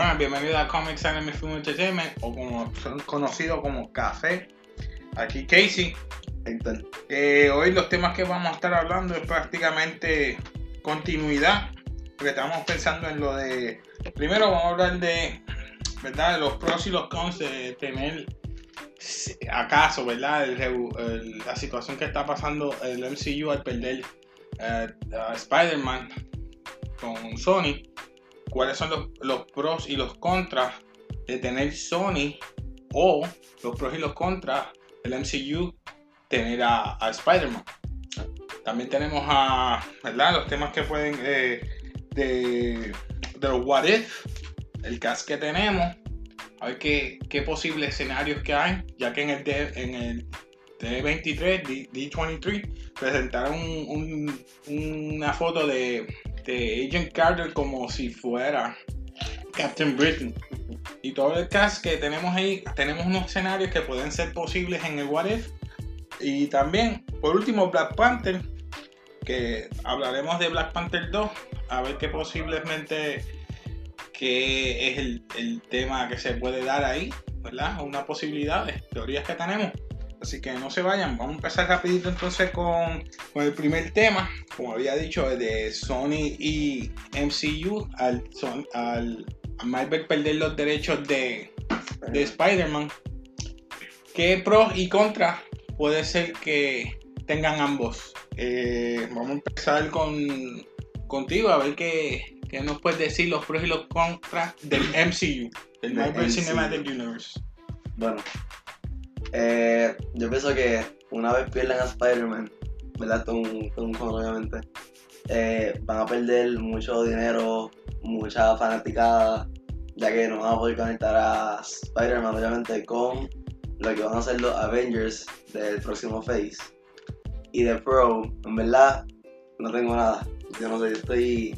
Bueno, bienvenido a Comics Anime Film Entertainment, o como son conocidos como Café. Aquí Casey. Eh, hoy los temas que vamos a estar hablando es prácticamente continuidad, porque estamos pensando en lo de... Primero vamos a hablar de, ¿verdad? De los pros y los cons de tener, acaso, ¿verdad? El el- la situación que está pasando el MCU al perder a Spider-Man con Sony. ¿Cuáles son los, pros y los contras de tener Sony o los pros y los contras del MCU tener a, a Spider-Man? También tenemos a, ¿verdad? Los temas que pueden, eh, de, de los What If, el cast que tenemos, a ver qué, qué posibles escenarios que hay, ya que en el, D- en el D23, D, D23, presentaron un- un- una foto de, de Agent Carter como si fuera Captain Britain. Y todo el cast que tenemos ahí, tenemos unos escenarios que pueden ser posibles en el What If. Y también, por último, Black Panther, que hablaremos de Black Panther 2, a ver qué posiblemente qué es el, el tema que se puede dar ahí, ¿verdad? Una posibilidad, teorías que tenemos. Así que no se vayan, vamos a empezar rapidito entonces con, con el primer tema, como había dicho, de Sony y MCU al, Son- al a Marvel perder los derechos de, de Spider-Man. ¿Qué pros y contras puede ser que tengan ambos? Eh, vamos a empezar con, contigo a ver qué, qué nos puedes decir los pros y los contras del MCU, del Marvel MCU. Cinematic Universe. Bueno, eh, yo pienso que una vez pierdan a Spider-Man, ¿verdad? Es un con, obviamente. eh, van a perder mucho dinero, mucha fanaticada, ya que no van a poder conectar a Spider-Man, obviamente, con lo que van a ser los Avengers del próximo Phase. Y de Pro, en verdad, no tengo nada. Yo no sé, yo estoy.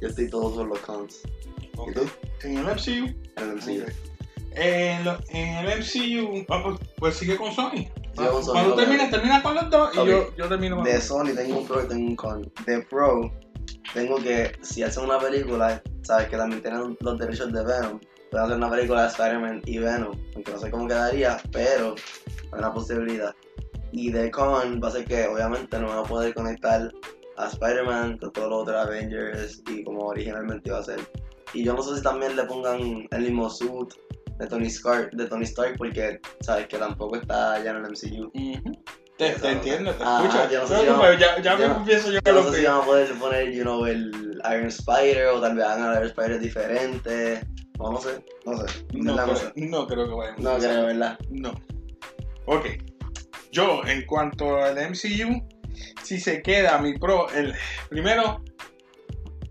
Yo estoy todo por los cons. ¿Y tú? En el MCU, En el MCU. en, lo- en el MCU, ah, pues, pues sigue con Sony. Con Sony, Cuando termines, termina con los dos y yo, yo termino con De Sony tengo un pro y tengo un con. De Pro, tengo que, si hacen una película, sabes que también tienen los derechos de Venom. Pueden hacer una película de Spider-Man y Venom, aunque no sé cómo quedaría, pero hay una posibilidad. Y de con va a ser que obviamente no van a poder conectar a Spider-Man con todos los otros Avengers y como originalmente iba a ser. Y yo no sé si también le pongan el mismo suit de Tony Stark, de Tony Stark porque sabes que tampoco está ya en el MCU. Te, te entiendo, te Ah, escucho. yo no sé No, si no, vamos- pero ya, ya yo me no- pienso yo que Yo no lo sé si que. van a poder poner, you know, el Iron Spider o tal vez hagan Iron Spider diferente. O no sé, no sé. No, creo, sé. no creo que vayamos a No creo, ¿verdad? No. Ok. Yo, en cuanto al MCU, si se queda mi pro, el primero,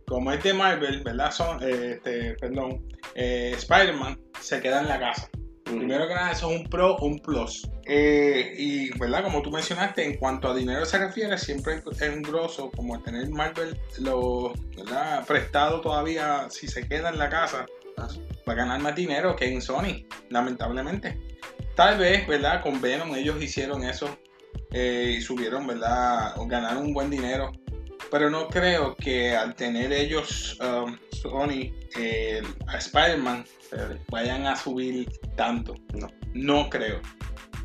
como es de Marvel, ¿verdad? Son, eh, este, perdón, eh, Spider-Man se queda en la casa. Primero que nada, eso es un pro, un plus. Eh, y, ¿verdad? Como tú mencionaste, en cuanto a dinero se refiere, siempre es un grosso, como tener Marvel lo, ¿verdad? prestado todavía, si se queda en la casa, Ah. va a ganar más dinero que en Sony, lamentablemente. Tal vez, ¿verdad? Con Venom ellos hicieron eso eh, y subieron, ¿verdad? O ganaron un buen dinero. Pero no creo que al tener ellos, um, Sony, eh, a Spider-Man, Chévere. vayan a subir tanto. No. No creo.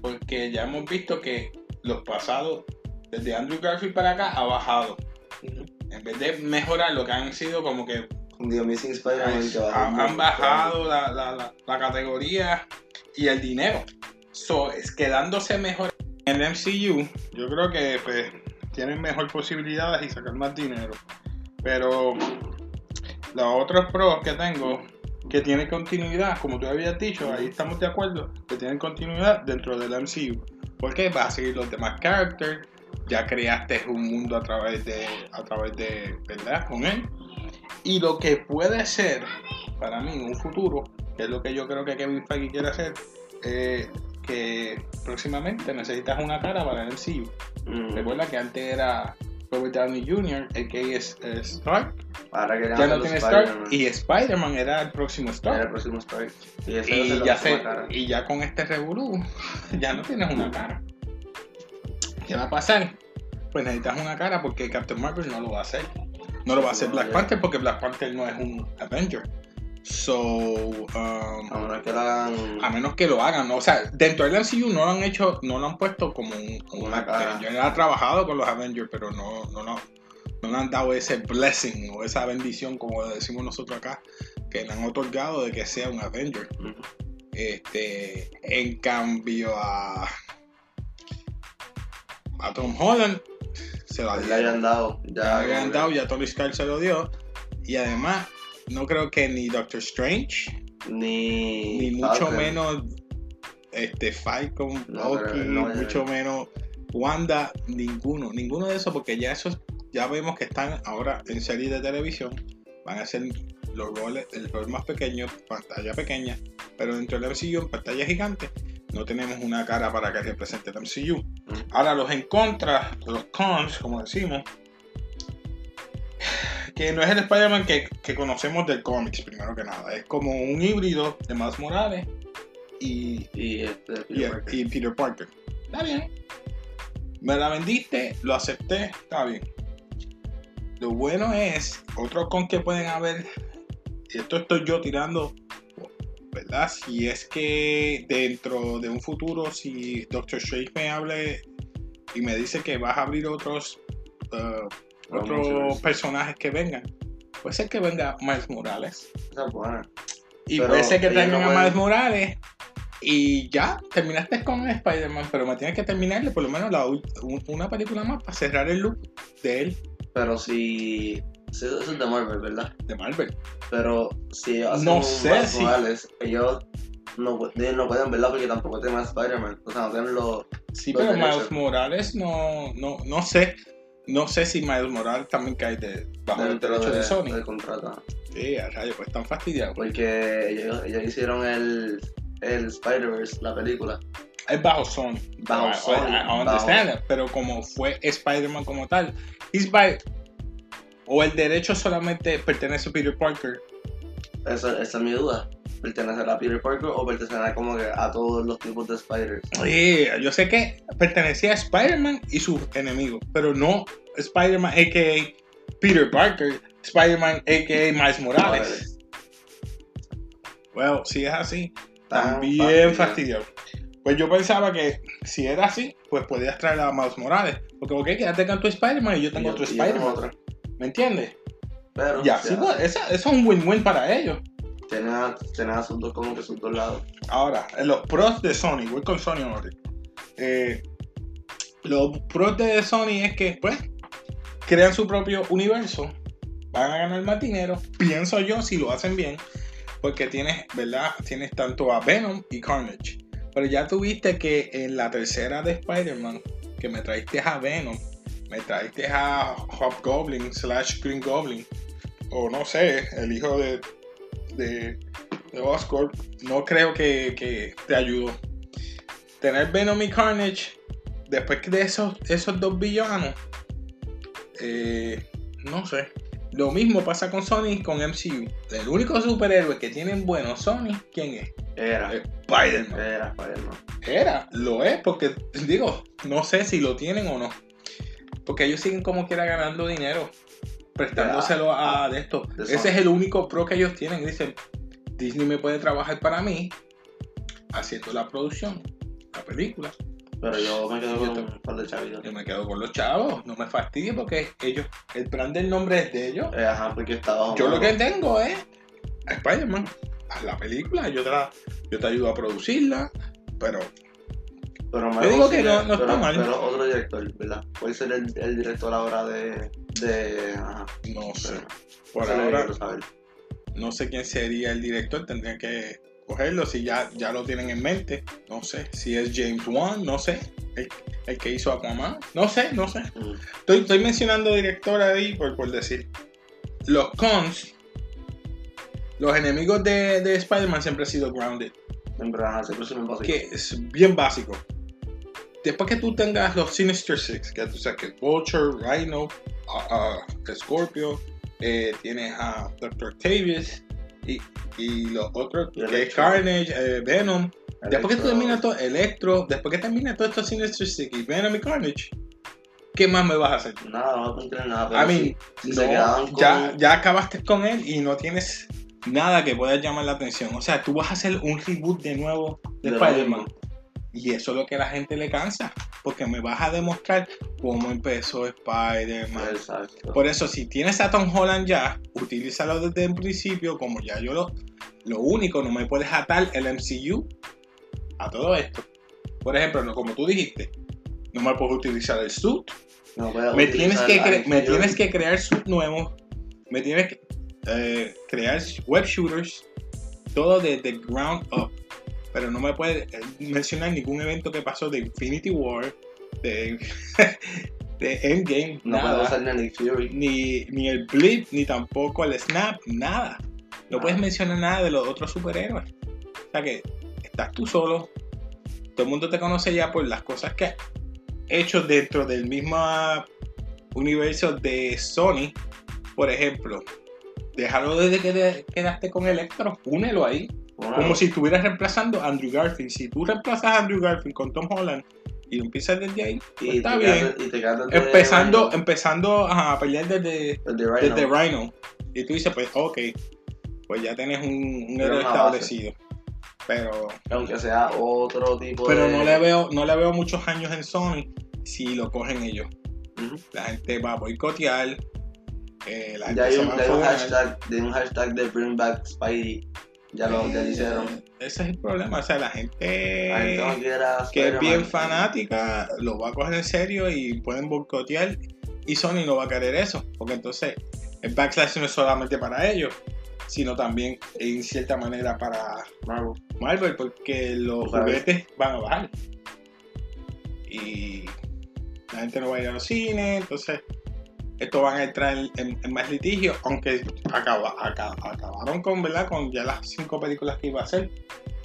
Porque ya hemos visto que los pasados, desde Andrew Garfield para acá, ha bajado. En vez de mejorar, lo que han sido como que Un The Amazing Spider-Man han, bajado la, la- la- la categoría y el dinero. So, es quedándose mejor en el MCU, yo creo que pues, tienen mejor posibilidades y sacar más dinero. Pero los otros pros que tengo, que tienen continuidad, como tú habías dicho, ahí estamos de acuerdo, que tienen continuidad dentro del MCU. Porque vas a seguir los demás characters, ya creaste un mundo a través de, a través de, ¿verdad? Con él. Y lo que puede ser, para mí, en un futuro, que es lo que yo creo que Kevin Feige quiere hacer, eh, que próximamente necesitas una cara para el MCU. Mm. Recuerda que antes era Robert Downey Jr., el que es eh, Stark, Ahora que ya no tiene Stark, y Spider-Man era el próximo Era el Stark. próximo Stark. Y, ya, se, y ya con este revolú, ya no tienes una cara. ¿Qué va a pasar? Pues necesitas una cara porque Captain Marvel no lo va a hacer. No lo va a hacer No, Black ya. Panther porque Black Panther no es un Avenger. So, um, A menos que lo hagan. a menos que lo hagan, ¿no? o sea, dentro del MCU no lo han hecho, no lo han puesto como un, como Una cara. Yo he trabajado con los Avengers, pero no, no, no, no le han dado ese blessing o esa bendición, como decimos nosotros acá, que le han otorgado de que sea un Avenger. Este, en cambio a, a Tom Holland se lo Le hayan dado. Ya, le que- dado, ya Tony Stark se lo dio. Y además, no creo que ni Doctor Strange, Ni. ni mucho Falcon. menos este Falcon, No, Loki, no, ya- mucho menos Wanda, ninguno, ninguno de esos, porque ya esos, ya vemos que están ahora en series de televisión, van a ser los roles, el rol más pequeño, pantalla pequeña, pero dentro del MCU en pantalla gigante, no tenemos una cara para que represente el MCU. Ahora los en contra, los cons, como decimos, que no es el Spider-Man que, que conocemos del cómics, primero que nada. Es como un híbrido de Miles Morales y, Y este. y, Peter Parker. y Peter Parker. Está bien. Me la vendiste, lo acepté, está bien. Lo bueno es, otro con que pueden haber, y esto estoy yo tirando, ¿verdad? Si es que dentro de un futuro, si Doctor Strange me hable y me dice que vas a abrir otros, uh, otros personajes que vengan, puede ser que venga Miles Morales. Esa es buena. Y Pero puede ser que traigan no a Miles Morales. Y ya, terminaste con Spider-Man, pero me tienes que terminarle por lo menos la una película más para cerrar el loop de él, Pero si. si eso es de Marvel, ¿verdad? de Marvel. Pero si hacen No sé Miles si- Morales, ellos no, pueden verla porque tampoco tienen a Spider-Man. O sea, no tienen los. Sí, Los pero derechos. Miles Morales no, no, no sé. No sé si Miles Morales también cae de, bajo el derecho de, de- Sony. del contrato. Sí, a rayos, pues están fastidiados. Porque ellos, ellos hicieron el, el Spider-Verse, la película. Es bajo Sony. Bajo I- Sony, I, I understand it, pero como fue Spider-Man como tal, by- o el derecho solamente pertenece a Peter Parker. Esa, esa es mi duda. ¿Pertenecerá a Peter Parker o pertenecerá como que a todos los tipos de Spiders? Oye, yo sé que pertenecía a Spider-Man y sus enemigos, pero no Spider-Man a.k.a. Peter Parker, Spider-Man a.k.a. Miles Morales. Bueno, si es así, también fastidiado. fastidiado. Pues yo pensaba que si era así, pues podías traer a Miles Morales. Porque, ok, quédate con tu Spider-Man y yo tengo Y otro Spider-Man. ¿Me entiendes? Pero Ya, sí, pues, eso es un win-win para ellos. Tienen, a, tienen a sus dos como que sus dos lados. Ahora, en los pros de Sony, voy con Sony ahora. Eh, los pros de Sony es que, pues, crean su propio universo, van a ganar más dinero, pienso yo, si lo hacen bien, porque tienes, ¿verdad? Tienes tanto a Venom y Carnage. Pero ya tuviste que en la tercera de Spider-Man, que me traiste a Venom, me traiste a Hobgoblin slash Green Goblin, o no sé, el hijo de, de, de Oscorp, no creo que, que te ayudó. Tener Venom y Carnage, después de esos, esos dos villanos, eh, no sé. Lo mismo pasa con Sony con MCU. El único superhéroe que tienen bueno Sony, ¿quién es? Era, Spider-Man. era Spider-Man. Era, lo es, porque digo, no sé si lo tienen o no. Porque ellos siguen como quiera ganando dinero, prestándoselo a de esto. de Ese es el único pro que ellos tienen. Dicen, Disney me puede trabajar para mí haciendo la producción, la película. Pero yo me quedo con Yo par de chavitos. Yo me quedo con los chavos, no me fastidie porque ellos, el brand del nombre es de ellos. Eh, ajá, porque está bajo Yo lo que tengo es Spider-Man, haz la película, yo te, la- yo te ayudo a producirla, pero Pero me Yo digo que no- no está mal. Pero otro director, ¿verdad? ¿Cuál será el, el director ahora de. de ajá. no sé. pero- Por ahora no sé quién sería el director, tendrían que cogerlo si ya, ya lo tienen en mente. No sé si es James Wan, no sé. El, el que hizo Aquaman, no sé, no sé. Mm. Estoy, estoy mencionando director ahí por, por decir. Los cons, los enemigos de, de Spider-Man siempre han sido grounded. Siempre, siempre es un básico. que es bien básico. Después que tú tengas los Sinister Six, que tú sabes que Vulture, Rhino, a- a Scorpio, eh, tienes a Doctor Octavius y, y los otros, que es. Carnage, eh, Venom. Después que tú terminas todo, Electro, después que terminas todo esto Sinister Six y Venom y Carnage, ¿qué más me vas a hacer? Nada, no encontrar nada. A mí, si, no, ya, ya acabaste con él y no tienes nada que pueda llamar la atención. O sea, tú vas a hacer un reboot de nuevo de, Spider-Man. Y eso es lo que a la gente le cansa. Porque me vas a demostrar cómo empezó Spider-Man. Exacto. Por eso, si tienes a Tom Holland ya, utilízalo desde el principio, como ya yo lo. Lo único, no me puedes atar el MCU a todo esto. Por ejemplo, no, como tú dijiste, no me puedes utilizar el suit. No Me que tienes que crear suit nuevos. Me tienes que eh, crear web shooters. Todo desde ground up. Pero no me puedes eh, mencionar ningún evento que pasó de Infinity War, de, de Endgame, No nada puedes usar ni Fury. ni, ni el blip, ni tampoco el snap, nada. No puedes mencionar nada de los otros superhéroes. O sea que estás tú solo. Todo el mundo te conoce ya por las cosas que has hecho dentro del mismo universo de Sony. Por ejemplo, déjalo desde que te quedaste con Electro, únelo ahí. Como si estuvieras reemplazando a Andrew Garfield. Si tú reemplazas a Andrew Garfield con Tom Holland y lo empiezas desde ahí, pues y está bien. y desde Empezando, empezando a pelear desde desde Rhino. desde Rhino. Y tú dices, pues, ok, pues ya tienes un, un Pero héroe establecido. Pero, Aunque sea otro tipo pero de. no le veo, no le veo muchos años en Sony si lo cogen ellos. La gente va a boicotear. eh, la Ya hay se un, a un hashtag, de un hashtag de Bring Back Spidey. Ya lo, ya lo hicieron. Eh, Ese es el problema. O sea, la gente La gente no quiere a que es bien fanática lo va a coger en serio y pueden boicotear. Y Sony no va a querer eso. Porque entonces el backlash no es solamente para ellos, sino también en cierta manera para Marvel. Marvel porque los juguetes van a bajar. Y la gente no va a ir a los cines, entonces esto van a entrar en, en más litigio, aunque acaba- acaba- acabaron con, ¿verdad? con ya las cinco películas que iba a hacer.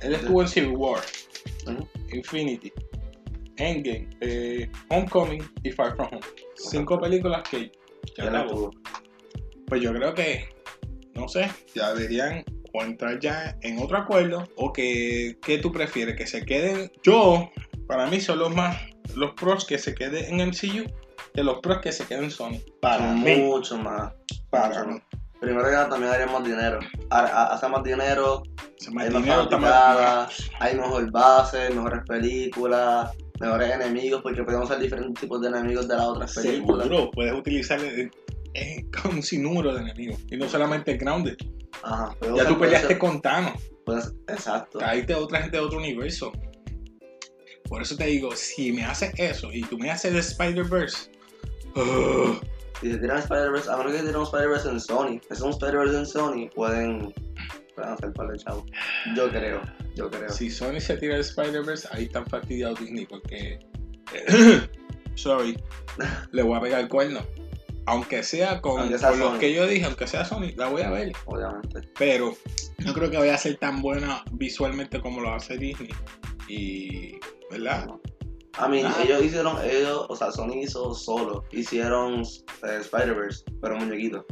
Él estuvo en Civil War, Ujú. Infinity, Endgame, eh, Homecoming y Far From Home. Cinco películas que ya Ya acabó. Pues yo creo que, no sé, ya deberían o entrar ya en otro acuerdo o que, que tú prefieres, que se queden. Yo, para mí son los más, los pros que se queden en MCU que los pros que se queden en Sony. Para mí, Mucho más. para mí. Primero que nada, también haría más dinero. Ha- ha- Hace más dinero, Se hay más fanaticadas, hay mejor base, mejores películas, mejores enemigos, porque podemos usar diferentes tipos de enemigos de las otras películas. Seguro, puedes utilizar eh, eh, un sinnúmero de enemigos. Y no solamente el Grounded. Ajá, Ya tú peleaste con Thanos. puedes- exacto. Traíste a otra gente de otro universo. Por eso te digo, si me haces eso y tú me haces el Spider-Verse, Si se tiran Spider-Verse, a menos que tiren un Spider-Verse en Sony, si es un Spider-Verse en Sony, pueden, pueden hacer par de chavos. Yo creo, yo creo. si Sony se tira el Spider-Verse, ahí están fastidiados Disney porque. sorry, le voy a pegar el cuerno. Aunque sea con, Aunque sea con los que yo dije, aunque sea Sony, la voy a ver. Obviamente. Pero no creo que vaya a ser tan buena visualmente como lo hace Disney. Y. ¿Verdad? Mí, Ah. ellos hicieron, ellos, o sea, Sony hizo solo, hicieron eh, Spider-Verse, pero muñequito.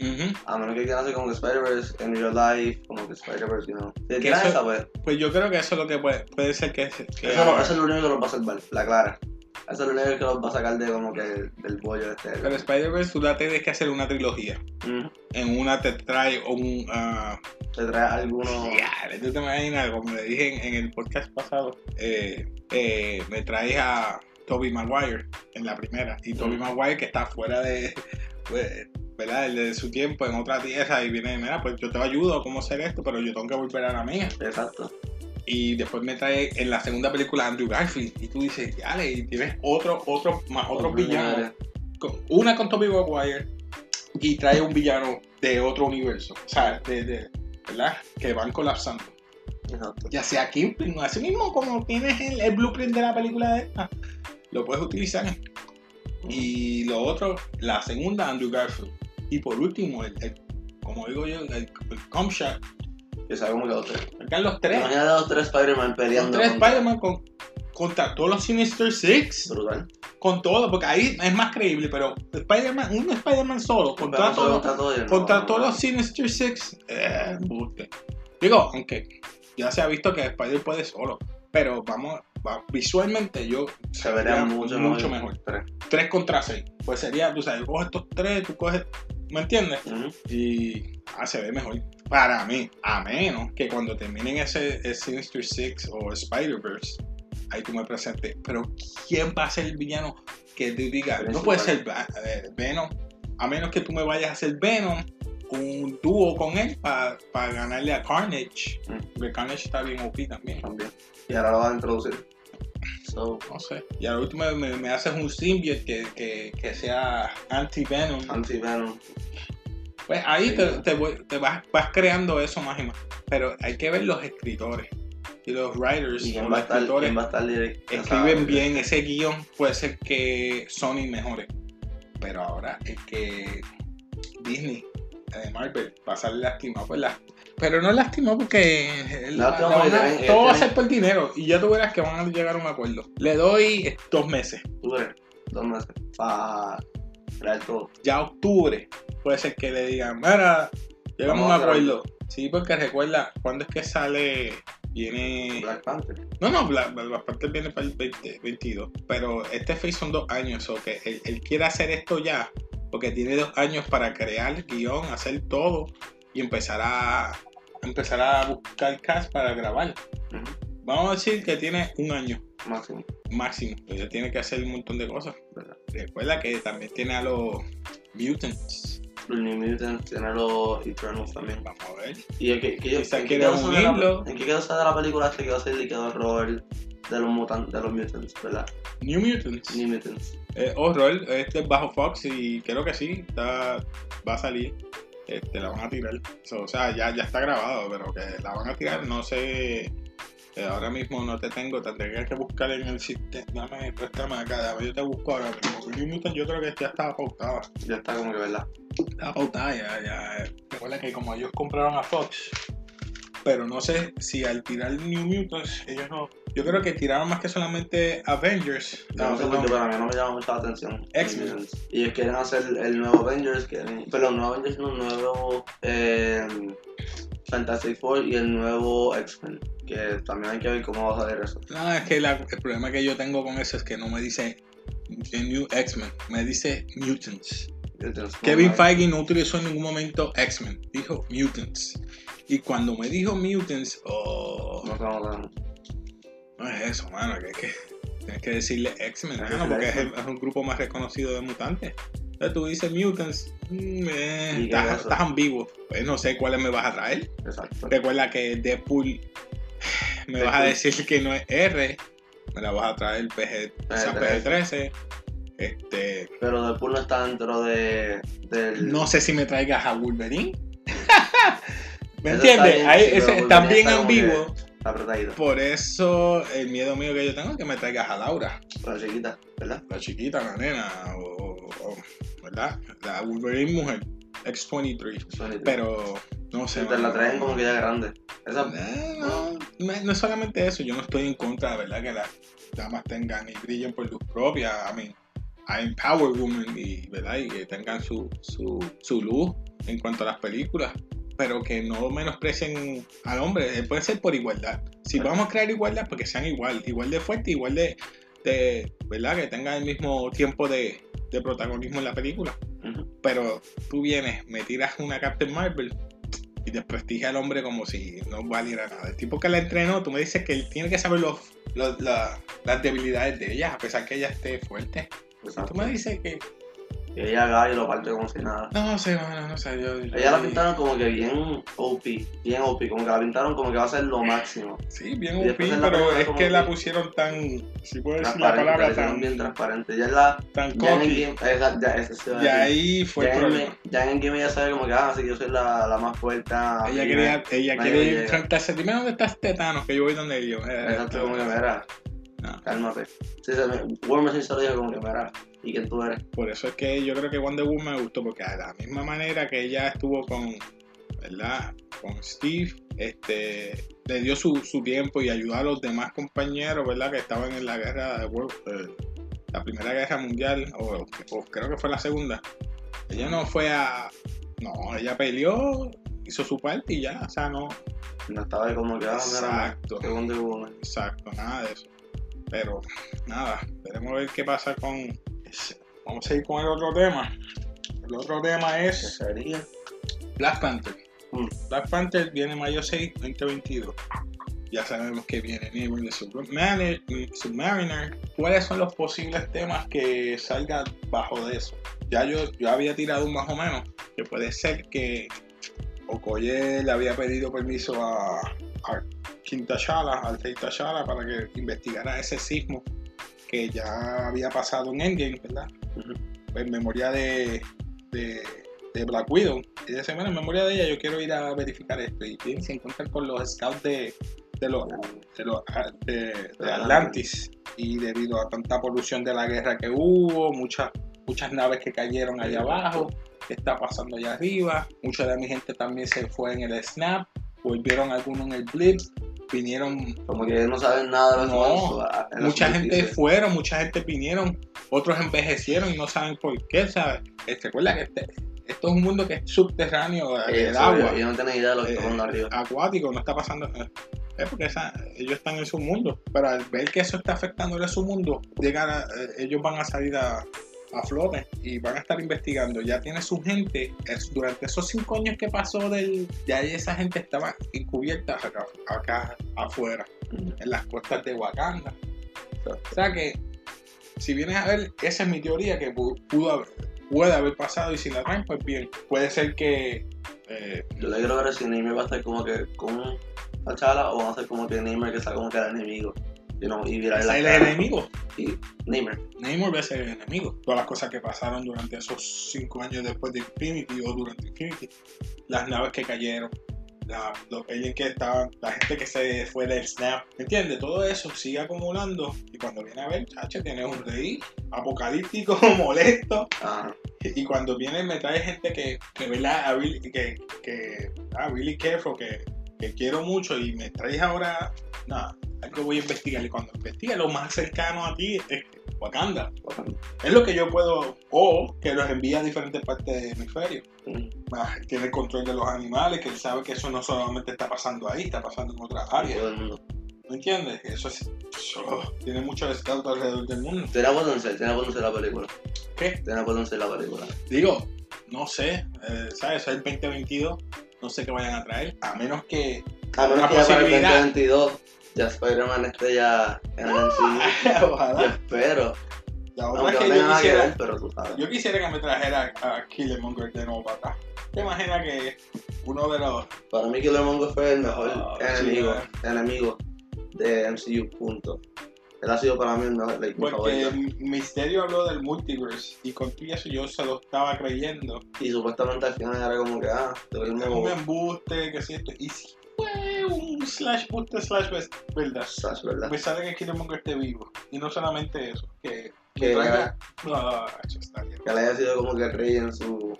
Ujú. A menos que quieran hacer como que Spider-Verse en real life, como que Spider-Verse, you know. Tiran eso- esa, pues, Pues yo creo que eso es lo que puede, puede ser que. que eso, no- eso es lo único que los va a salvar, la clara. Eso es lo único que los va a sacar de como que del bollo este. Pero Spider-Verse tú la tienes que hacer una trilogía. Ujú. En una te trae un. ah, Te trae algunos... Ya, tú te imaginas, como le dije en, en el podcast pasado, eh, eh, me traes a Toby Maguire en la primera. Y Toby Mm. Maguire que está fuera de, pues, ¿verdad? El de su tiempo en otra tierra y viene, mira, pues yo te ayudo a cómo hacer esto, pero yo tengo que volver a la mía. Exacto. Y después me trae en la segunda película Andrew Garfield. Y tú dices, ya, y tienes otro, otro, más otros Otros villanos. villanos. Con- Una con Toby Maguire y trae un villano de otro universo. O sea, de, de- ¿verdad? Que van colapsando. Exacto. Ya sea Kingpin, así mismo como tienes el, el blueprint de la película de esta, lo puedes utilizar. Y lo otro, la segunda, Andrew Garfield. Y por último, el, el- como digo yo, el, el. Que que los tres. Están los tres. Imagínate a los tres Spider-Man Los peleando. tres contra- Spider-Man con, contra todos los Sinister Six. Brutal. Con todo, porque ahí es más creíble, pero Spider-Man, un Spider-Man solo, contra, todos contra todos ellos, contra no, todos no. los Sinister Six, eh. Digo, aunque ya se ha visto que Spider puede solo, pero vamos, va- visualmente yo Se vería mucho, mucho mejor. Tres. 3 contra 6. Pues sería, tú sabes, coges estos tres, tú coges, ¿me entiendes? Y Ah, se ve mejor. Para mí, a menos que cuando terminen ese, ese Sinister Six o Spider-Verse, ahí tú me presentes. Pero, ¿quién va a ser el villano que te diga? No puede ser Ba- eh, Venom, a menos que tú me vayas a hacer Venom, un dúo con él para ganarle a Carnage. Mm. Porque Carnage está bien OP también. También. Y ahora lo van a introducir. So, No sé. Y al último me, me haces un symbiote que, que, que sea anti-Venom. anti-Venom. Pues ahí Sí. te, te voy- te vas, vas creando eso más y más. Pero hay que ver los escritores. Y los writers ¿Y los va a estar, escritores quién va a estar direct- escriben bien ese guion. Puede ser que Sony mejore. Pero ahora es que Disney, eh, Marvel, va a salir lastimado. Pues la- pero no lastimado porque eh, la- la a- tienen- todo va a tienen- ser por dinero. Y ya tú verás que van a llegar a un acuerdo. Le doy dos meses. Octubre, dos meses. Para crear todo. ya octubre, puede ser que le digan, mira, llegamos a un acuerdo. Sí, porque recuerda, ¿cuándo es que sale? Viene. Black Panther. No, no, Black, Black Panther viene para el 2022. Pero este Face son dos años, o que él, él quiere hacer esto ya, porque tiene dos años para crear el guion, hacer todo y empezar a empezar a buscar cast para grabar. Vamos a decir que tiene un año Máximo. máximo, pero ya tiene que hacer un montón de cosas. ¿verdad? Recuerda que también tiene a los Mutants. Los New Mutants, tiene los Eternals también. Vamos a ver. Y el que, que yo, ¿en qué quedó de la- unirlo. ¿En qué quedó de la película este que va a ser el horror de los mutantes, de los mutants, ¿verdad? New Mutants. New Mutants. Eh, horror, este es bajo Fox y creo que sí, está, va a salir. Este, la van a tirar. So, o sea, ya, ya está grabado, pero que la van a tirar, no sé. eh, ahora mismo no te tengo, tendría que buscar en el sistema. Dame, préstame acá, dame, yo te busco ahora mismo. Yo creo que ya estaba pautada. Ya está como que, ¿verdad? Estaba pautada ya, ya. Recuerda que como ellos compraron a Fox, pero no sé si al tirar New Mutants, ellos no. Yo creo que tiraron más que solamente Avengers. No, No, sé no, por qué, pero a mí no me llama mucho la atención. X-Men. Y ellos quieren hacer el nuevo Avengers, quieren, pero el nuevo Avengers no, el nuevo eh, Fantastic Four y el nuevo X-Men. Que también hay que ver cómo va a salir eso. No, es que la- el problema que yo tengo con eso es que no me dice The New X-Men, me dice Mutants. Kevin no, Feige no utilizó en ningún momento X-Men, dijo Mutants. Y cuando me dijo Mutants, oh, No sabemos no es eso, mano, que, que tienes que decirle X-Men, mano, porque es, el- es un grupo más reconocido de mutantes. Entonces tú dices Mutants, mm, eh, ¿Y qué estás, es estás ambiguo. Pues no sé cuáles me vas a traer. Exacto. Recuerda que Deadpool me vas a decir que no es R, me la vas a traer PG, o sea, PG-13. PG-13. Este, Pero Deadpool no está dentro de, del... no sé si me traigas a Wolverine. ¿Me entiendes? está Wolverine bien ambiguo. Está apretadito. Por eso el miedo mío que yo tengo es que me traigas a Laura, La chiquita, ¿verdad? la chiquita, la nena, o, o- ¿verdad? La Wolverine mujer, X-23. Suena- Pero no sé. Te la traen no. como que ya grande. Esa, Eh, no, no, no es solamente eso, yo no estoy en contra, ¿verdad? Que las damas tengan y brillen por luz propia. I mean, I empower women y, ¿verdad? y que tengan su, su, su luz en cuanto a las películas, pero que no menosprecien al hombre. Eh, Puede ser por igualdad. Si Claro. vamos a crear igualdad, porque sean igual, igual de fuerte, igual de, de ¿verdad? Que tengan el mismo tiempo de, de protagonismo en la película. Pero tú vienes, me tiras una Captain Marvel y desprestigia al hombre como si no valiera nada. El tipo que la entrenó, tú me dices que él tiene que saber los, los- la- las debilidades de ella, a pesar que ella esté fuerte. Exacto. Tú me dices que. Y ella agarra y lo parte como si nada. No sé, mano, no sé. Yo, Ella la pintaron como que bien OP, bien OP, como que la pintaron como que va a ser lo máximo. Sí, bien OP, en pero es que la pusieron tan. Si puedo decir la palabra, tan, bien transparente. Ya en la. tan en cocky. Esa, ya, ese se va a Y decir. ahí fue ya, el en problema. ya en game ella sabe como que, ah, sí, yo soy la, la más fuerte. ah, Ella sí, quería, ella llega. enfrentarse. Dime dónde estás Tetanos, que yo voy donde ellos. Eh, Exacto, como que mira, No. cálmate. Sí, se me, War Machine se lo dijo como que mira, ¿y quién tú eres? Por eso es que yo creo que Wonder Woman me gustó, porque a la misma manera que ella estuvo con, ¿verdad? Con Steve, este, le dio su, su tiempo y ayudó a los demás compañeros, ¿verdad? Que estaban en la guerra, de World- eh, la primera guerra mundial, o, o creo que fue la segunda. Ella no fue a, no, ella peleó, hizo su parte y ya, o sea, no, No estaba ahí como que, ah, Exacto. Wonder Woman. exacto, nada de eso. Pero, nada, veremos a ver qué pasa con, vamos a ir con el otro tema. El otro tema ¿Qué es sería? Black Panther. Mm. Black Panther viene mayo 6, 2022. Ya sabemos que viene Neighbor de Submariner, Submariner. ¿Cuáles son los posibles temas que salgan bajo de eso? Ya yo, yo había tirado un más o menos, que puede ser que Okoye le había pedido permiso a, a Quinta Shala, al Rey para que investigara ese sismo que ya había pasado en Endgame, ¿verdad? En memoria de, de, de Black Widow. Y dice, bueno, en memoria de ella yo quiero ir a verificar esto. Y bien, se encuentran con los scouts de, de, los, de, los- de- de Atlantis. Y debido a tanta polución de la guerra que hubo, muchas, muchas naves que cayeron allá abajo, qué está pasando allá arriba. Mucha de mi gente también se fue en el Snap, volvieron algunos en el Blip, vinieron Como que no saben nada de No, mucha gente fueron, mucha gente vinieron, otros envejecieron y no saben por qué, ¿sabes? Eh, Recuerda que este- esto es un mundo que es subterráneo, eh, Eh, el agua, Yo, no tenía idea de lo que eh, está pasando arriba. acuático, no está pasando. eh, Es porque esa- ellos están en su mundo, pero al ver que eso está afectando a su mundo, llegan a- eh, ellos van a salir a, a flote y van a estar investigando. Ya tiene su gente, es- durante esos cinco años que pasó del, ya esa gente estaba encubierta acá, acá afuera en las costas de Wakanda. O sea que, si vienes a ver, esa es mi teoría que pu- pudo haber, puede haber pasado y si la traen, pues bien. Puede ser que. eh, Yo le quiero ver si Neymar va a estar como que con T'Challa o va a ser como que Neymar que sea como que el enemigo. You know, y virar la es el cara. enemigo. Y Neymar. Neymar va a ser el enemigo. Todas las cosas que pasaron durante esos cinco años después de Infinity o durante Infinity, las naves que cayeron, la- los aliens que estaban, la gente que se fue del Snap, ¿me entiendes? Todo eso sigue acumulando y cuando viene a ver, chacho, tienes un rey apocalíptico, molesto, Ajá. y cuando viene me trae gente que, que ¿verdad? A Billy, que, que, ah, Billy Careful, que, que quiero mucho y me traes ahora, nada, algo voy a investigar y cuando investiga lo más cercano a ti es Wakanda. Es lo que yo puedo, o que los envía a diferentes partes del hemisferio. Mm. Tiene el control de los animales, que él sabe que eso no solamente está pasando ahí, está pasando en otras áreas. Todo el mundo. ¿Me entiendes? Eso es. eso- tiene muchos scouts alrededor del mundo. Tiene potencial, tiene potencial la película. ¿Qué? Tiene potencial la película. Digo, no sé, eh, ¿sabes? Es el 2022, no sé qué vayan a traer, a menos que. A menos que para el posibilidad. 2022 ya Spider-Man esté ya en el MCU. Yo espero. La otra es que yo ver, quisiera, pero tú sabes. yo quisiera que me trajera a Killmonger de nuevo para acá. ¿Te imaginas que uno de los. Para mí Killmonger fue el mejor Ah, enemigo, sí, enemigo de MCU, punto. Él ha sido para mí Porque. Misterio habló del multiverse y con todo eso yo se lo estaba creyendo. Y supuestamente al final era como que, ah, te un Es un embuste, que si esto. Y si fue un slash buste slash verdad. Sash, ¿verdad? Me sale que Killmonger esté vivo. Y no solamente eso, que. Que- Que traiga. No, eso está bien. Que le haya sido como que el rey en su...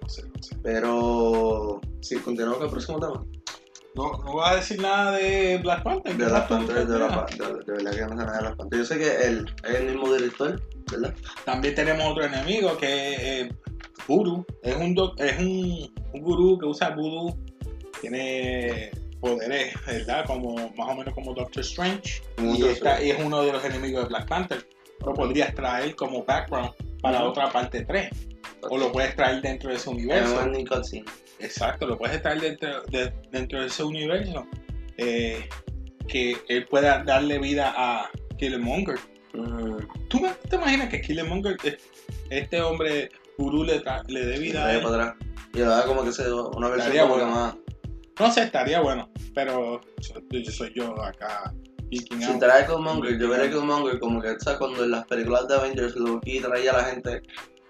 No sé, no sé. Pero, si continuamos con el próximo tema. No, no vas a decir nada de Black Panther. De ¿qué las más tú pantallas, de, la, quieres? pa- de, de verdad que no sé nada de las pantallas. Yo sé que él es el mismo director, ¿verdad? También tenemos otro enemigo que es Voodoo. Es un, es un, un gurú que usa Voodoo. Tiene poderes, ¿verdad? Como, más o menos como Doctor Strange. Como Y, está- y es uno de los enemigos de Black Panther. Lo podrías traer como background para otra parte 3. O lo puedes traer dentro de ese universo. Exacto, lo puedes traer dentro de, dentro de ese universo. eh, que él pueda darle vida a Killmonger. Mm, ¿Tú te imaginas que Killmonger, eh, este hombre gurú, le, le dé vida a él? para atrás. Y le da como que se una versión Estaría como que bueno. más. No sé, estaría bueno, pero yo, soy yo acá. Si trae Killmonger, yo veré Killmonger como que, ¿sabes? Cuando en las películas de Avengers Loki traía a la gente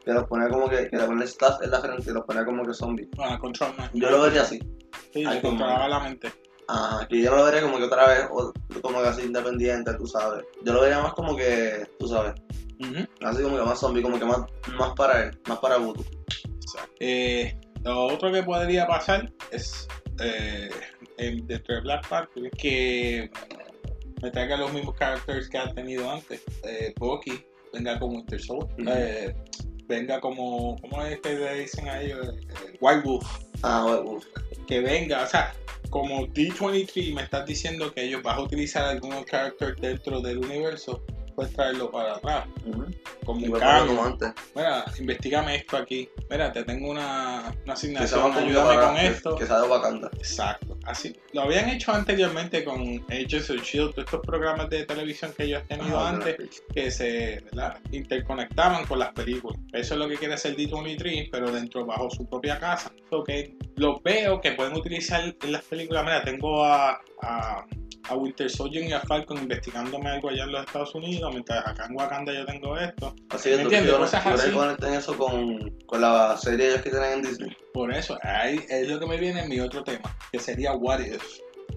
que los ponía como que, que le ponía el staff en la frente y los ponía como que zombies. Ah, control man. Yo lo vería así. Sí, le controlaba la mente. Ajá, que yo lo vería como que otra vez, o como que así independiente, tú sabes. Yo lo vería más como que, tú sabes, Ujú. así como que más zombie, como que más, más para él, más para. Exacto. Eh, lo otro que podría pasar es eh, en- dentro de Black Panther que me traiga los mismos characters que han tenido antes. Eh, Bucky venga como Winter Soldier. Ujú. eh, venga como, ¿cómo es que le dicen a ellos? Eh, White Wolf. Ah, bueno, uf. Que venga, o sea, como D23 me estás diciendo que ellos van a utilizar algunos characters dentro del universo, puedes traerlo para atrás, como un Igual como antes. Mira, investigame esto aquí. Mira, te tengo una, una Que asignación, ayúdame con que- esto. Que sea de Wakanda. Exacto, así. Lo habían hecho anteriormente con Agents of S.H.I.E.L.D., todos estos programas de televisión que ellos han tenido antes, que se ¿verdad? interconectaban con las películas. Eso es lo que quiere hacer D23, pero dentro, bajo su propia casa. Que los veo que pueden utilizar en las películas. Mira, tengo a, a, a Winter Soldier y a Falcon investigándome algo allá en los Estados Unidos, mientras acá en Wakanda yo tengo esto. Así que ¿Me tú entiendes? Cosas así. conecten eso con, con la serie ellos que tienen en Disney. Por eso, ahí es lo que me viene en mi otro tema, que sería What If.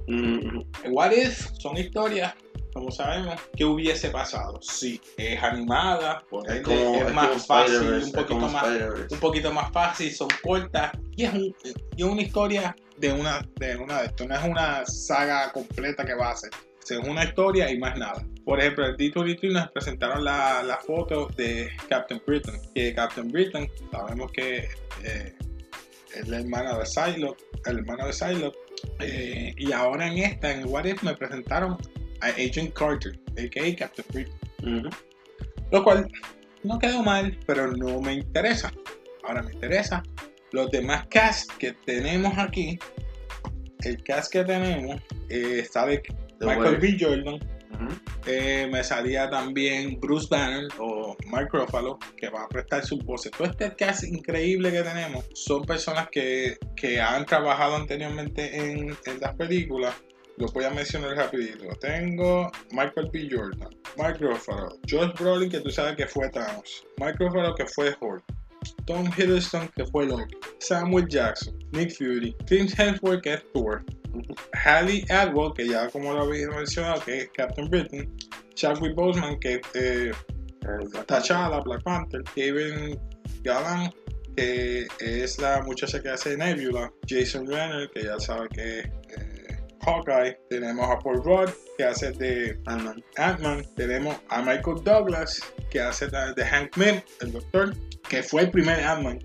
Ujú. What If son historias, como sabemos, que hubiese pasado. Sí, es animada, Es ende como, es es más como fácil, un poquito más, un poquito más fácil, son cortas y es, un- y es una historia de una de una de esto, no es una saga completa que va a hacer. Es una historia y más nada. Por ejemplo, el D23 nos presentaron la, la foto de Captain Britain. Que Captain Britain, sabemos que eh, es la hermana de Psylocke, el hermano de Psylocke. eh, y ahora en esta, en What If, me presentaron a Agent Carter, a.k.a. Captain. Ujú. Lo cual no quedó mal, pero no me interesa. Ahora me interesa los demás cast que tenemos aquí. El cast que tenemos eh, sabe The Michael. B. Jordan. Eh, me salía también Bruce Banner o Mark Ruffalo que va a prestar su voces. Todo este cast increíble que tenemos son personas que, que han trabajado anteriormente en, en las películas. Los voy a mencionar rapidito. Tengo Michael B. Jordan, Mark Ruffalo, Josh Brolin, que tú sabes que fue Thanos, Mark Ruffalo, que fue Hulk, Tom Hiddleston, que fue Loki, Samuel Jackson, Nick Fury, Chris Hemsworth, que es Thor, Halle Atwell, que ya como lo había mencionado, que es Captain Britain, Chadwick Boseman, que es eh, T'Challa, Black Panther, Kevin Gallan, que es la muchacha que hace Nebula, Jason Renner, que ya sabe que es eh, Hawkeye, tenemos a Paul Rudd, que hace de Ant-Man. Tenemos a Michael Douglas, que hace de, Hank Pym, el doctor, que fue el primer Ant-Man,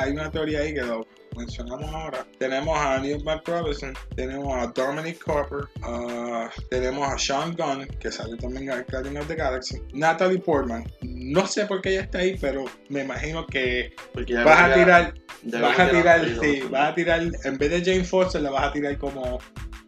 hay una teoría ahí que lo mencionamos ahora. Tenemos a Neil Matt Robinson, tenemos a Dominic Cooper, ah, tenemos a Sean Gunn, que salió también en Guardians of the Galaxy, Natalie Portman, no sé por qué ella está ahí, pero me imagino que vas a tirar vas a tirar, sí, vas a tirar, en vez de Jane Foster, la vas a tirar como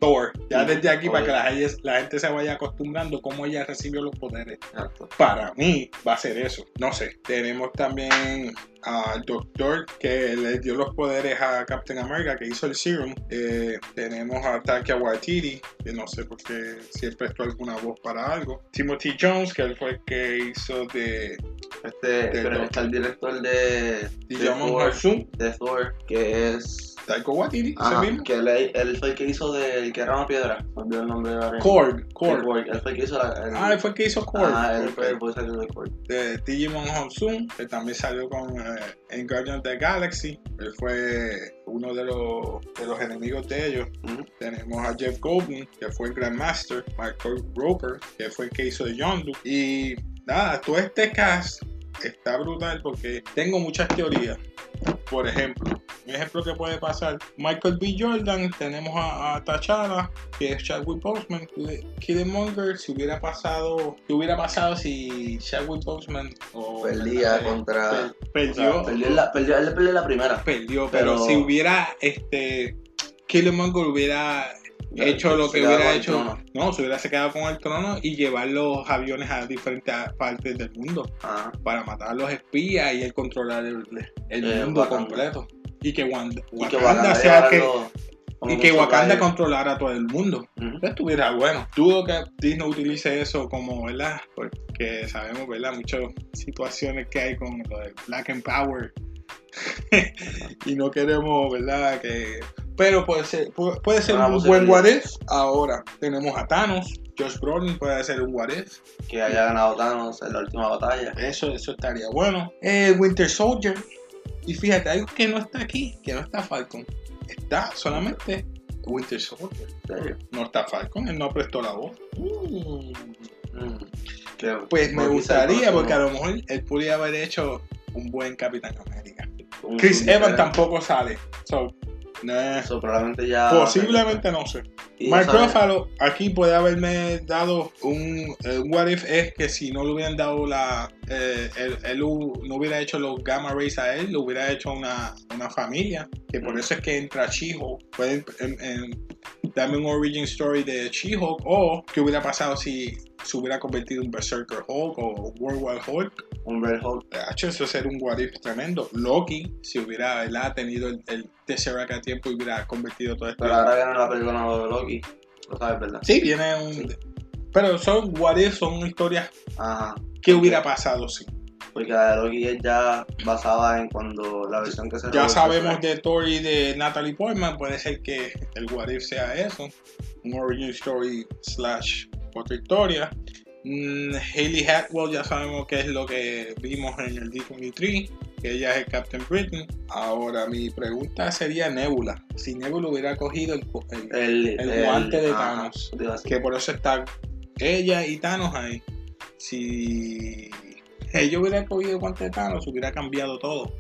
Thor. Ya desde aquí, para que la, gente- la gente se vaya acostumbrando cómo ella recibió los poderes. Exacto. Para mí, va a ser eso. No sé. Tenemos también al Doctor que le dio los poderes a Captain America, que hizo el Serum. Eh, tenemos a Taika Waititi, que no sé por qué si él prestó alguna voz para algo. Timothy Jones, que él fue el que hizo de Este, pero está el director de, Thor, de Thor, que es. Ajá, mismo. que él, él fue el que hizo del que era una piedra. Olvidé el nombre de Korg, Korg. Korg. Él fue el que hizo la. el- Ah, él fue el que hizo Korg. Ah, él fue el que salió de Korg. de Digimon Honsung, que también salió con eh, en Guardians of the Galaxy. Él fue uno de los, de los enemigos de ellos. Tenemos a Jeff Goldblum, que fue el Grandmaster. Michael Roper, que fue el que hizo de Yondu. Y nada, todo este cast está brutal porque tengo muchas teorías. Por ejemplo, ejemplo que puede pasar, Michael B. Jordan, tenemos a, a que es Chadwick Boseman, Killmonger, si hubiera pasado, ¿qué hubiera pasado si Chadwick Boseman o Perdía eh, contra. perdió, perdió, la, perdió, él perdió la primera. perdió, pero, pero- si hubiera este Killmonger hubiera hecho lo que hubiera el hecho, no, se hubiera quedado con el trono y llevar los aviones a diferentes partes del mundo Ajá. para matar a los espías y él controlar el, el Eh, mundo completo. Y que Wanda- Y que Wakanda Wakanda sea que, y que Wakanda controlara todo el mundo. Ujú. Esto estuviera bueno. Dudo que Disney utilice eso como, ¿verdad? Porque sabemos, ¿verdad? Muchas situaciones que hay con lo de Black Empower. y no queremos, ¿verdad? Que... Pero puede ser, puede, ser un buen what if. Ahora tenemos a Thanos. Josh Brolin puede ser un what if. Que haya ganado Thanos en la última batalla. Eso, eso estaría bueno. El Winter Soldier. Y fíjate, algo que no está aquí, que no está Falcon. Está solamente Winter Soldier. No está Falcon, él no prestó la voz. Mm. Pues me porque gustaría, porque a lo mejor él podría haber hecho un buen Capitán América. Chris Evans tampoco sale. So, Nah. Eso probablemente ya. Posiblemente no sé. Mark. Ruffalo aquí puede haberme dado un, eh, un what if es que si no le hubieran dado la eh, él, él no hubiera hecho los gamma rays a él, le hubiera hecho una, una familia, que por Mm. eso es que entra She-Hulk. Pueden en- en- darme un origin story de She-Hulk o qué hubiera pasado si se hubiera convertido en Berserker Hulk o World War Hulk. Un Red Hulk. Hacho, eso sería un what if tremendo. Loki, si hubiera ¿verdad? tenido el, el Tesseract a tiempo y hubiera convertido todo esto. Pero ahora viene la película nueva de Loki. Lo sabes, ¿verdad? Sí, viene un. Pero son what if, son historias Ajá. que hubiera pasado, sí. Porque la de Loki es ya basada en cuando la versión que se Ya sabemos de Thor y de Natalie Portman, puede ser que el what if sea eso. Un origin story slash otra historia. Mm, Hayley Atwell ya sabemos qué es lo que vimos en el D23, que ella es el Captain Britain. Ahora mi pregunta sería Nebula. Si Nebula hubiera cogido el, el- El, El guante de ajá, Thanos. que por eso está ella y Thanos ahí. Si ella hubiera cogido el guante de Thanos, hubiera cambiado todo.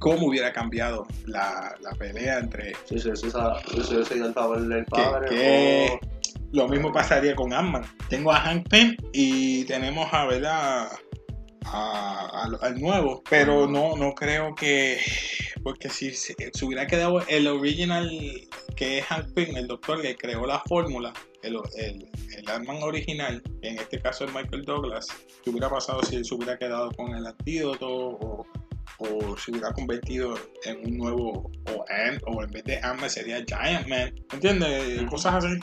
¿Cómo hubiera cambiado la, la pelea entre... Sí, sí, sí, sí, sí, sí, el del Que, padre. Lo mismo pasaría con Ant-Man. Tengo a Hank Pym y tenemos a, ¿verdad? A- al- al nuevo, pero no, no creo que... Porque si se, se hubiera quedado el original, que es Hank Pym, el doctor que creó la fórmula, el, el, el Ant-Man original, que en este caso es Michael Douglas, ¿qué hubiera pasado si él se hubiera quedado con el antídoto o, o se hubiera convertido en un nuevo o Ant o en vez de Ant-Man sería Giant Man ¿entiendes? Cosas así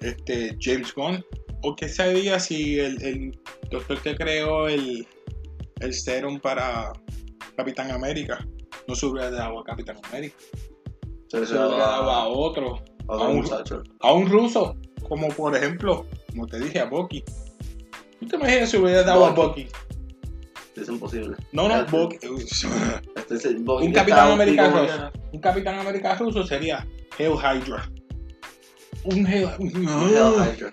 este James Gunn o qué sería si el, el doctor que creó el el serum para Capitán América no se hubiera dado a Capitán América Se le se hubiera dado a a otro a un- muchacho. a un ruso como por ejemplo como te dije a Bucky ¿tú te imaginas si hubiera dado a Bucky. Es imposible. no no el Un Capitán América ruso. un Capitán América ruso sería Hail Hydra. Un Hail un un- Hell Hydra.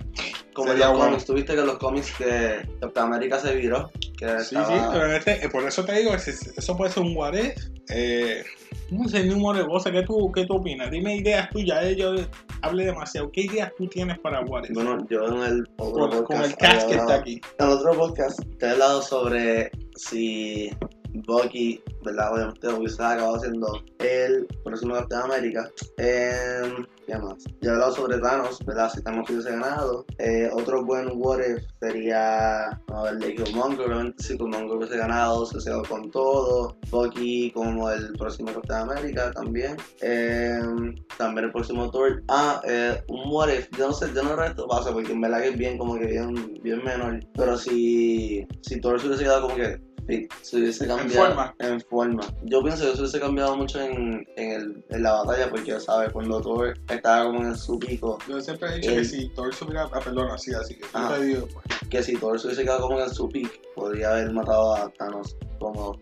Como Sería los bueno. cómics, tuviste que en los cómics que Capitán América se viró. Que Sí, estaba- sí, pero en este, eh, por eso te digo, eso puede ser un what if. Eh, no sé, número de cosas. ¿Qué tú, ¿Qué tú opinas? Dime ideas tuyas. eh, Yo hablé demasiado. ¿Qué ideas tú tienes para what if? Bueno, yo en el otro con, con el podcast cast que está aquí. En otro podcast te he hablado sobre si Bucky, ¿verdad? Obviamente hubiese acabado siendo el próximo Capitán América. Em, ¿Qué más? Ya he hablado sobre Thanos, ¿verdad? Si Thanos hubiese ganado. Eh, otro buen what if sería, a ver, de Killmonger, obviamente si Killmonger hubiese ganado, se quedado con todo. Bucky como el próximo Capitán América también. Em, también el próximo Thor. Ah, eh, un what if. Yo no sé, yo no creo que esto pasa porque en verdad que es bien como que bien, bien menor. Pero si, si Thor se hubiese quedado como que fit, se hubiese cambiado. forma. En forma. Yo pienso que se hubiese cambiado mucho en, en, el, en la batalla porque, ¿sabes? Cuando Thor estaba como en su pico, Yo siempre he dicho que si Thor se hubiera. Ah, perdón, así, así. que Ah. digo, pues, que si Thor se hubiese quedado como en su pico, podría haber matado a Thanos como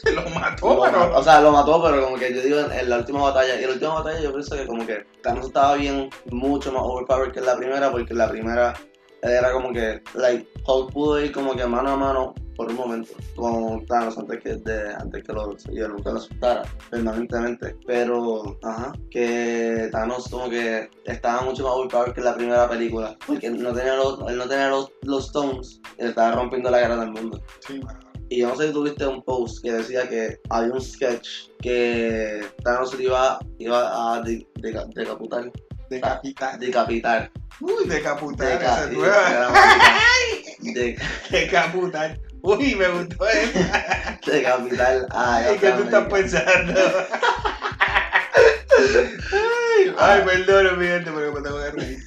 lo mató, Lo pero. o sea, lo mató, pero como que yo digo en, en la última batalla. Y en la última batalla yo pienso que como que Thanos estaba bien, mucho más overpowered que en la primera, porque en la primera era como que, like, Hulk pudo ir como que mano a mano por un momento con Thanos antes que, de, antes que lo, yo nunca lo asustara permanentemente. Pero, ajá, que Thanos como que estaba mucho más overpowered que en la primera película, porque no tenía los, él no tenía los, los stones y le estaba rompiendo la cara del mundo. Sí. Y yo no sé si tuviste un post que decía que había un sketch que Thanos iba, iba a de- deca- decapitar. Decapitar. Decapitar. Uy, decapitar. Deca- esa es nueva. de-. Uy, me gustó esa. decapitar a ¿Y qué tú estás pensando? ay, ay, perdón, mi gente, pero me tengo que reír.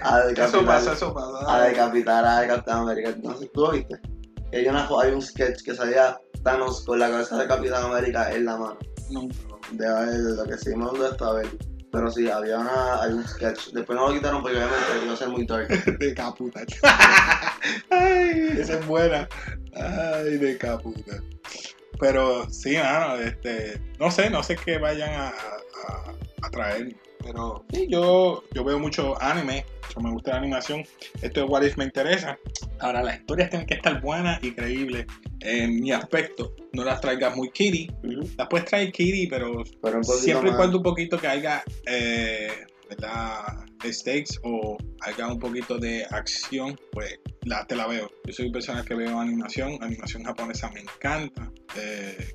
A Eso decapitar, pasa, eso pasa. a decapitar a Capitán América. No sé, ¿tú lo viste? Hay, una, hay un sketch que salía Thanos con la cabeza de Capitán América en la mano. No, De ver lo que seguimos hablando de esto, a ver. Pero sí, había una, hay un sketch. Después no lo quitaron porque obviamente iba a ser muy dark. decaputar. Ay, esa es buena. Ay, decaputar. Pero sí, mano, este, no sé, no sé qué vayan a, a, a traer Pero sí, yo, yo veo mucho anime, yo me gusta la animación. Esto de What If me interesa. Ahora, las historias tienen que estar buenas y creíbles. En mi aspecto, no las traigas muy kitty. Las puedes traer kitty, pero Pero siempre y cuando un poquito que haya eh, ¿verdad? stakes o haya un poquito de acción, pues la, te la veo. Yo soy una persona que veo animación, animación japonesa me encanta. Eh,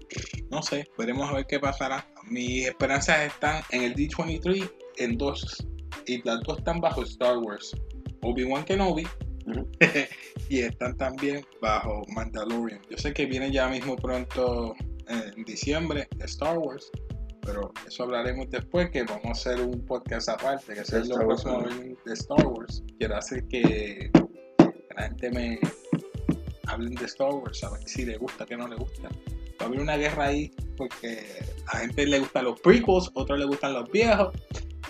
no sé, veremos a ver qué pasará. Mis esperanzas están en el D23 en dos, y las dos están bajo Star Wars. Obi-Wan Kenobi y están también bajo Mandalorian. Yo sé que viene ya mismo pronto eh, en diciembre Star Wars, pero eso hablaremos después, que vamos a hacer un podcast aparte, que es lo próximo de Star Wars. Quiero hacer que la gente me hablen de Star Wars, a ver si le gusta, que no le gusta. Va a haber una guerra ahí, porque a gente le gustan los prequels, otros le gustan los viejos.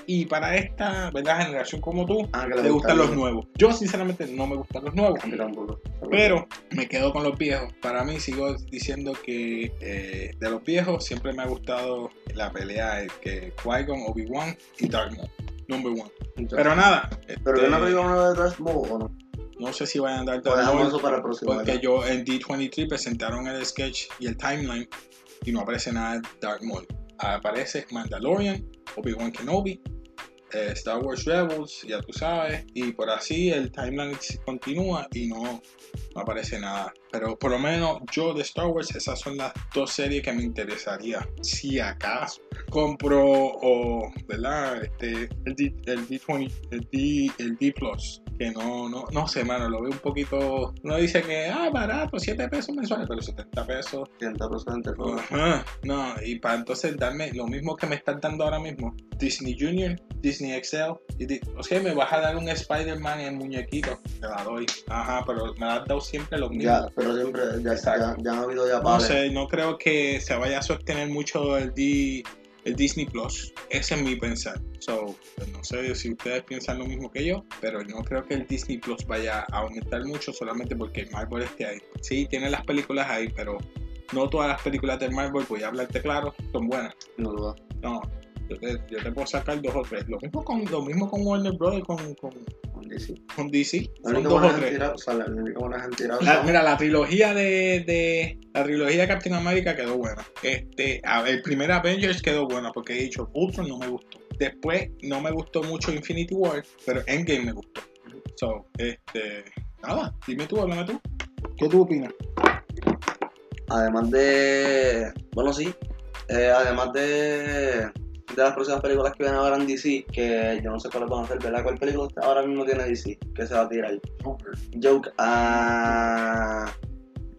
Y para esta ¿verdad? generación como tú, Ah, le gustan los nuevos. Yo sinceramente no me gustan los nuevos. Tampoco. Pero me quedo con los viejos. Para mí sigo diciendo que eh, de los viejos siempre me ha gustado la pelea que Qui-Gon, Obi-Wan y Darth Maul. Number one. Pero nada. Pero este, yo no digo uno de Darth Maul o no. no sé si vayan a dar Darth Maul. eso para el próximo. Porque ¿verdad? yo en D23 presentaron el sketch y el timeline y no aparece nada de Darth Maul. Aparece Mandalorian, Obi-Wan Kenobi, eh, Star Wars Rebels, ya tú sabes, y por así el timeline continúa y no, no aparece nada. Pero por lo menos yo de Star Wars, esas son las dos series que me interesaría. Si acaso compro o, ¿verdad? Este, el, D, el D20, el D, el D Plus. Que no, no, no sé, mano, lo veo un poquito. Uno dice que, ah, barato, 7 pesos mensuales, pero 70 pesos. 100% todo. Ajá, no, y para entonces darme lo mismo que me están dando ahora mismo: Disney Junior, Disney XL. Y o sea, me vas a dar un Spider-Man en muñequito, te la doy. Ajá, pero me has dado siempre lo mismo. Ya, pero siempre, ya, ya, ya han habido ya No pares. sé, no creo que se vaya a sostener mucho el, D- el Disney Plus. Ese es mi pensar. So, pues no sé si ustedes piensan lo mismo que yo, pero no creo que el Disney Plus vaya a aumentar mucho solamente porque el Marvel esté ahí. Sí, tiene las películas ahí, pero no todas las películas del Marvel, voy a hablarte claro, son buenas. No. No, yo te, yo te puedo sacar dos o tres. Lo mismo con, lo mismo con Warner Bros. con, Con DC. con DC. La única buena han tirado, o sea, la única buena que han tirado La- son- mira, la trilogía de, de- la trilogía de Captain America quedó buena. Este, a- el primer Avengers quedó buena porque he dicho Ultron no me gustó. Después no me gustó mucho Infinity War, pero Endgame me gustó. So, este, nada, dime tú, háblame tú. ¿Qué tú opinas? Además de. Bueno, sí. eh, además de. De las próximas películas que vienen ahora en DC, que yo no sé cuáles van a ser, ¿verdad? ¿Cuál película ahora mismo tiene DC? Que se va a tirar. Joker. Ah.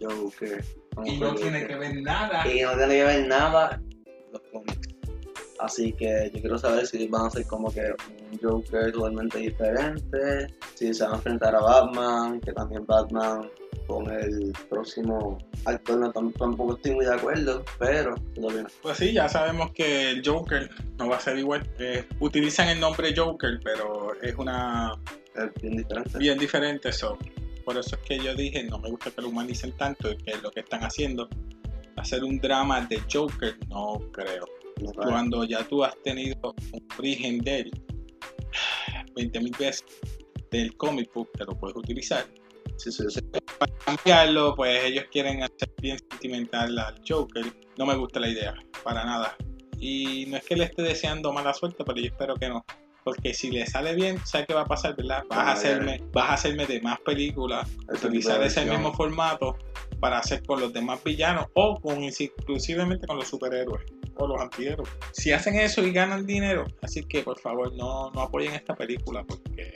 Joker. ¿Cómo Y no tiene Joker? que ver nada. Y no tiene que ver nada los cómics. Así que yo quiero saber si van a ser como que un Joker totalmente diferente, si se van a enfrentar a Batman, que también Batman con el próximo actor no tam- tampoco estoy muy de acuerdo, pero. Pues sí, ya sabemos que el Joker no va a ser igual. Eh, utilizan el nombre Joker, pero es una Es bien diferente. bien diferente. So. Por eso es que yo dije, no me gusta que lo humanicen tanto, y que es lo que están haciendo. Hacer un drama de Joker, no creo. No. Cuando ya tú has tenido un origen de él 20.000 veces del comic book, te lo puedes utilizar. Sí, sí. Cambiarlo, pues ellos quieren hacer bien sentimental al Joker. No me gusta la idea, para nada. Y no es que le esté deseando mala suerte, pero yo espero que no. Porque si le sale bien, ¿sabes qué va a pasar, verdad? Vas a Ah, hacerme, vas a hacerme de más películas, utilizar ese mismo formato para hacer con los demás villanos o con exclusivamente con los superhéroes o los antihéroes. Si hacen eso y ganan dinero, así que por favor no, no apoyen esta película porque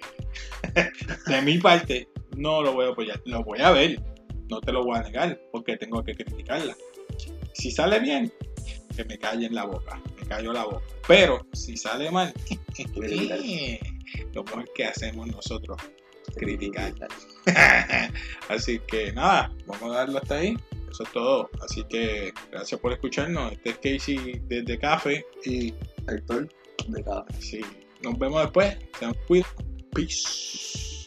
de mi parte no lo voy a apoyar. Lo voy a ver, no te lo voy a negar porque tengo que criticarla. Si sale bien, que me calle en la boca, me callo la boca. Pero si sale mal, lo mejor que hacemos nosotros, criticar. Así que nada, vamos a darlo hasta ahí. Eso es todo. Así que gracias por escucharnos. Este es Casey desde Café. Y Actor de cada sí, nos vemos después. Se cuidan. Peace.